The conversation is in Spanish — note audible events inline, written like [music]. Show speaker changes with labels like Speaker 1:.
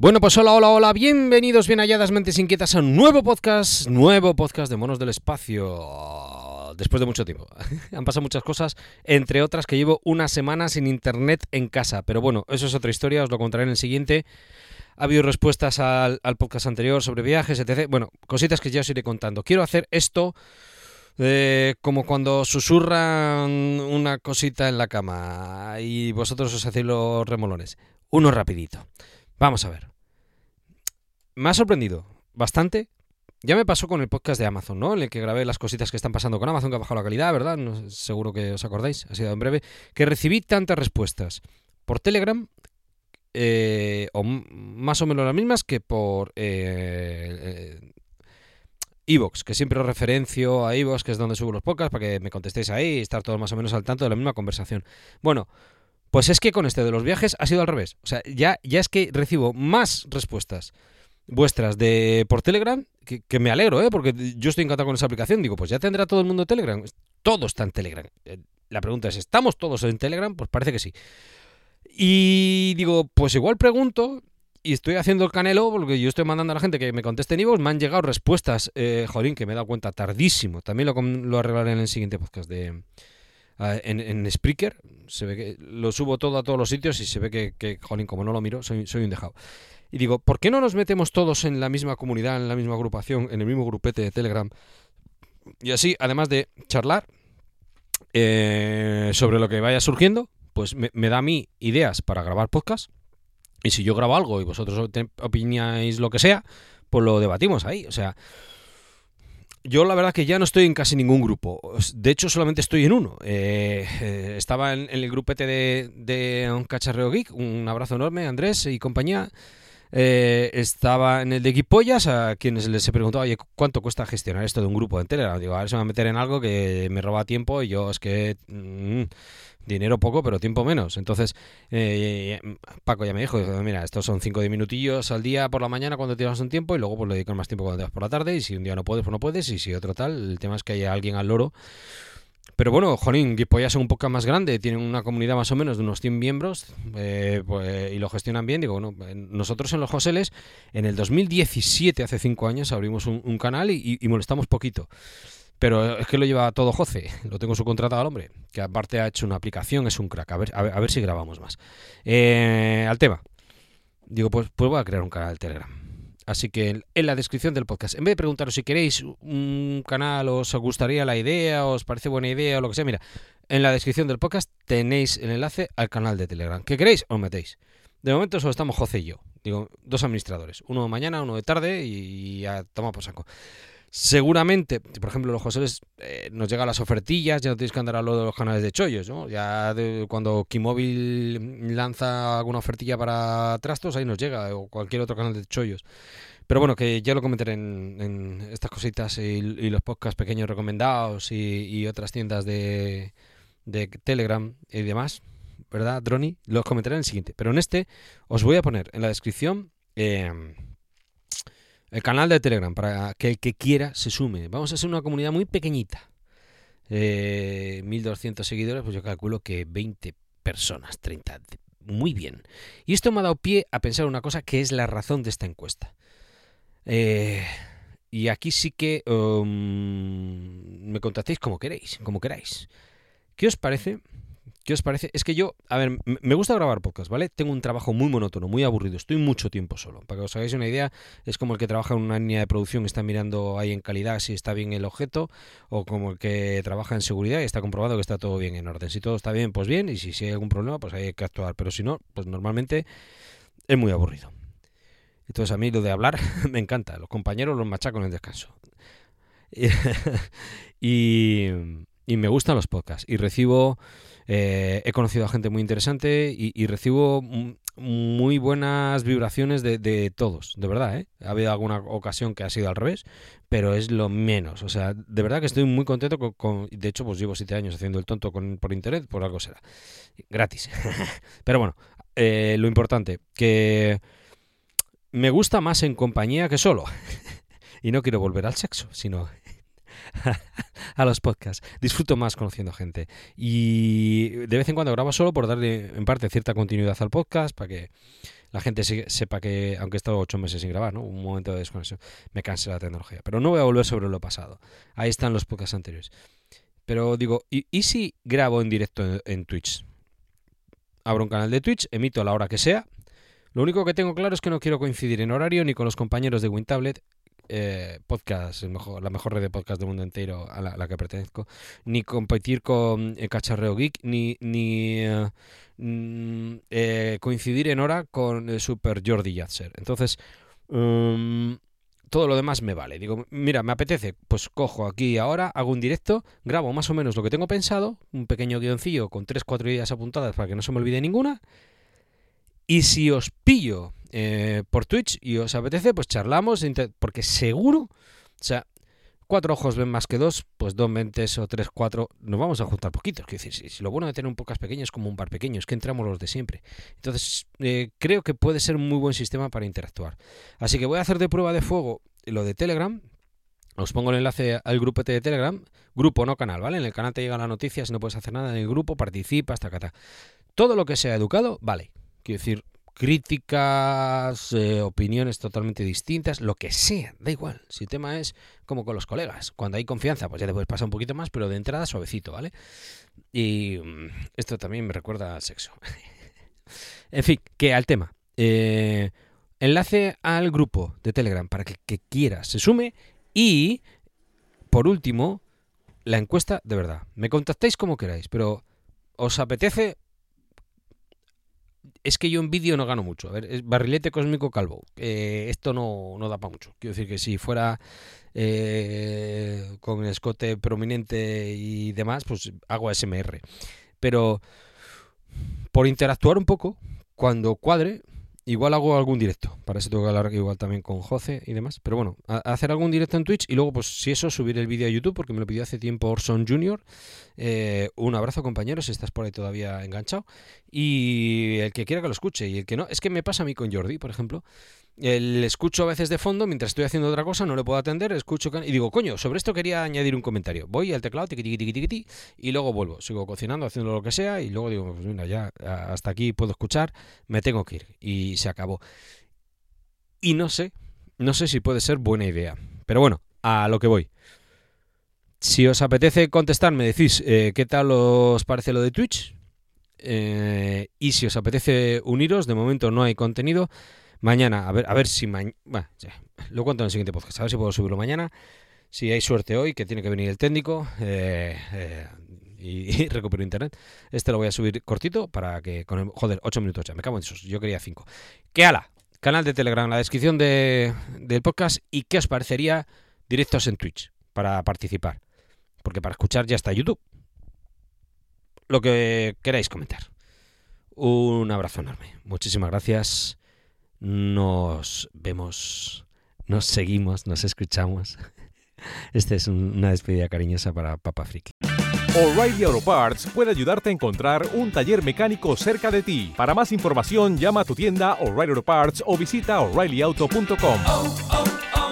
Speaker 1: Bueno, pues hola, hola, hola, bienvenidos, bien halladas mentes inquietas a un nuevo podcast, nuevo podcast de Monos del Espacio. Después de mucho tiempo. [laughs] Han pasado muchas cosas, entre otras que llevo una semana sin internet en casa. Pero bueno, eso es otra historia, os lo contaré en el siguiente. Ha habido respuestas al, al podcast anterior sobre viajes, etc. Bueno, cositas que ya os iré contando. Quiero hacer esto eh, como cuando susurran una cosita en la cama y vosotros os hacéis los remolones. Uno rapidito. Vamos a ver. Me ha sorprendido bastante. Ya me pasó con el podcast de Amazon, ¿no? En el que grabé las cositas que están pasando con Amazon, que ha bajado la calidad, ¿verdad? No, seguro que os acordáis, ha sido en breve. Que recibí tantas respuestas por Telegram, eh, o más o menos las mismas que por eh, Evox, que siempre os referencio a Evox, que es donde subo los podcasts, para que me contestéis ahí y estar todos más o menos al tanto de la misma conversación. Bueno, pues es que con este de los viajes ha sido al revés. O sea, ya, ya es que recibo más respuestas vuestras de por Telegram, que, me alegro, ¿eh? porque yo estoy encantado con esa aplicación. Digo, pues ya tendrá todo el mundo Telegram. Todo está en Telegram. Eh, la pregunta es, ¿estamos todos en Telegram? Pues parece que sí. Y digo, pues igual pregunto, y estoy haciendo el canelo, porque yo estoy mandando a la gente que me conteste en Ivox, me han llegado respuestas, eh, jolín, que me he dado cuenta tardísimo. También lo, lo arreglaré en el siguiente podcast de, en, en, Spreaker, se ve que lo subo todo a todos los sitios y se ve que, que jolín, como no lo miro, soy, soy un dejado. Y digo, ¿por qué no nos metemos todos en la misma comunidad, en la misma agrupación, en el mismo grupete de Telegram? Y así, además de charlar eh, sobre lo que vaya surgiendo, pues me, me, da a mí ideas para grabar podcast. Y si yo grabo algo y vosotros opináis lo que sea, pues lo debatimos ahí. O sea, yo la verdad que ya no estoy en casi ningún grupo. De hecho, solamente estoy en uno. Eh, eh, estaba en, el grupete de, de Un Cacharreo Geek. Un abrazo enorme, Andrés y compañía. Eh, estaba en el de Equipollas, a quienes les he preguntado, oye, ¿cuánto cuesta gestionar esto de un grupo en Telegram? Digo, a ver si me va a meter en algo que me roba tiempo y yo es que... Mm, dinero poco, pero tiempo menos. Entonces, eh, Paco ya me dijo, mira, estos son 5 o 10 minutillos al día por la mañana cuando tienes un tiempo y luego pues le dedicas más tiempo cuando te vas por la tarde y si un día no puedes, pues no puedes y si otro tal, el tema es que haya alguien al loro. Pero bueno, Jolín, ya son un poco más grande, tienen una comunidad más o menos de unos 100 miembros eh, pues, y lo gestionan bien. Digo, bueno, nosotros en los Joseles, en el 2017, hace 5 años, abrimos un, canal y, y molestamos poquito. Pero es que lo lleva todo José, lo tengo subcontratado al hombre, que aparte ha hecho una aplicación, es un crack. A ver, a ver, si grabamos más. Eh, al tema. Digo, pues, pues voy a crear un canal de Telegram. Así que en la descripción del podcast, en vez de preguntaros si queréis un canal, os gustaría la idea, os parece buena idea o lo que sea, mira, en la descripción del podcast tenéis el enlace al canal de Telegram. ¿Qué queréis? Os metéis. De momento solo estamos José y yo. Digo, dos administradores. Uno de mañana, uno de tarde y ya toma por saco. Seguramente, por ejemplo, los Joseles eh, nos llegan las ofertillas, ya no tienes que andar a lo de los canales de chollos, ¿no? Ya de, cuando Keymobil lanza alguna ofertilla para trastos, ahí nos llega, o cualquier otro canal de chollos. Pero bueno, que ya lo comentaré en, estas cositas y, los podcasts pequeños recomendados y, otras tiendas de, Telegram y demás, ¿verdad, Droni? Los comentaré en el siguiente. Pero en este os voy a poner en la descripción... Eh, el canal de Telegram, para que el que quiera se sume. Vamos a ser una comunidad muy pequeñita. Eh, 1200 seguidores, pues yo calculo que 20 personas, 30. Muy bien. Y esto me ha dado pie a pensar una cosa que es la razón de esta encuesta. Eh, y aquí sí que um, me contactéis como queréis, como queráis. ¿Qué os parece ¿Qué os parece? Es que yo, a ver, me gusta grabar podcast, ¿vale? Tengo un trabajo muy monótono, muy aburrido, estoy mucho tiempo solo. Para que os hagáis una idea, es como el que trabaja en una línea de producción y está mirando ahí en calidad si está bien el objeto, o como el que trabaja en seguridad y está comprobado que está todo bien en orden. Si todo está bien, pues bien, y si, si hay algún problema, pues hay que actuar. Pero si no, pues normalmente es muy aburrido. Entonces a mí lo de hablar [laughs] me encanta, los compañeros los machaco en el descanso. [laughs] y y me gustan los podcasts y recibo eh, he conocido a gente muy interesante y, recibo muy buenas vibraciones de, todos, de verdad. ¿eh? Ha habido alguna ocasión que ha sido al revés, pero es lo menos. O sea, de verdad que estoy muy contento con... de hecho, pues llevo siete años haciendo el tonto con, por internet, por algo será. Gratis. [laughs] pero bueno, eh, lo importante, que me gusta más en compañía que solo. [laughs] y no quiero volver al sexo, sino [laughs] a los podcasts. Disfruto más conociendo gente. Y de vez en cuando grabo solo por darle en parte cierta continuidad al podcast para que la gente sepa que, aunque he estado ocho meses sin grabar, ¿no? un momento de desconexión, me canse la tecnología. Pero no voy a volver sobre lo pasado. Ahí están los podcasts anteriores. Pero digo, ¿y, si grabo en directo en, Twitch? Abro un canal de Twitch, emito a la hora que sea. Lo único que tengo claro es que no quiero coincidir en horario ni con los compañeros de WinTablet eh, podcast, la mejor red de podcast del mundo entero a la, que pertenezco, ni competir con el Cacharreo Geek, ni, ni eh, mm, eh, coincidir en hora con el Super Jordi Yatzer. Entonces, mm, todo lo demás me vale. Digo, mira, me apetece, pues cojo aquí ahora, hago un directo, grabo más o menos lo que tengo pensado, un pequeño guioncillo con 3-4 ideas apuntadas para que no se me olvide ninguna. Y si os pillo eh, por Twitch y os apetece, pues charlamos, porque seguro, o sea, cuatro ojos ven más que dos, pues dos mentes o tres, cuatro, nos vamos a juntar poquitos. Quiero decir, si, lo bueno de tener un podcast pequeño es como un par pequeño, es que entramos los de siempre. Entonces, eh, creo que puede ser un muy buen sistema para interactuar. Así que voy a hacer de prueba de fuego lo de Telegram. Os pongo el enlace al grupo de Telegram, grupo no canal, ¿vale? En el canal te llegan las noticias, no puedes hacer nada en el grupo, participa, hasta acá. Todo lo que sea educado, vale. Quiero decir, críticas, eh, opiniones totalmente distintas, lo que sea, da igual. Si el tema es como con los colegas, cuando hay confianza, pues ya te puedes pasar un poquito más, pero de entrada suavecito, ¿vale? Y mm, esto también me recuerda al sexo. [laughs] en fin, que al tema. Eh, enlace al grupo de Telegram para que, que quiera se sume y, por último, la encuesta de verdad. Me contactáis como queráis, pero ¿os apetece es que yo en vídeo no gano mucho. A ver, barrilete cósmico calvo. Eh, esto no, no da para mucho. Quiero decir que si fuera eh, con escote prominente y demás, pues hago ASMR. Pero por interactuar un poco, cuando cuadre, Igual hago algún directo, para eso tengo que hablar igual también con Jose y demás. Pero bueno, hacer algún directo en Twitch y luego, pues si eso, subir el vídeo a YouTube, porque me lo pidió hace tiempo Orson Jr. Eh, un abrazo, compañeros, si estás por ahí todavía enganchado. Y el que quiera que lo escuche y el que no, es que me pasa a mí con Jordi, por ejemplo. El escucho a veces de fondo mientras estoy haciendo otra cosa, no le puedo atender, escucho y digo, coño, sobre esto quería añadir un comentario. Voy al teclado, tiqui, y luego vuelvo. Sigo cocinando, haciendo lo que sea, y luego digo, pues mira, ya hasta aquí puedo escuchar, me tengo que ir. Y se acabó. Y no sé, no sé si puede ser buena idea. Pero bueno, a lo que voy. Si os apetece contestar, me decís eh, qué tal os parece lo de Twitch. Eh, y si os apetece uniros, de momento no hay contenido. Mañana, a ver, a ver si mañana. Bueno, lo cuento en el siguiente podcast, a ver si puedo subirlo mañana. Si hay suerte hoy, que tiene que venir el técnico eh, eh, y, [laughs] recupero internet. Este lo voy a subir cortito para que con el. Joder, 8 minutos ya, me cago en esos. Yo quería 5. ¿Qué ala? Canal de Telegram, la descripción de, del podcast. ¿Y qué os parecería directos en Twitch para participar? Porque para escuchar ya está YouTube. Lo que queráis comentar. Un abrazo enorme. Muchísimas gracias nos vemos, nos seguimos, nos escuchamos. [laughs] Esta es una despedida cariñosa para Papa Friki.
Speaker 2: O'Reilly Auto Parts puede ayudarte a encontrar un taller mecánico cerca de ti. Para más información, llama a tu tienda O'Reilly Auto Parts o visita oreillyauto.com. Oh, oh, oh,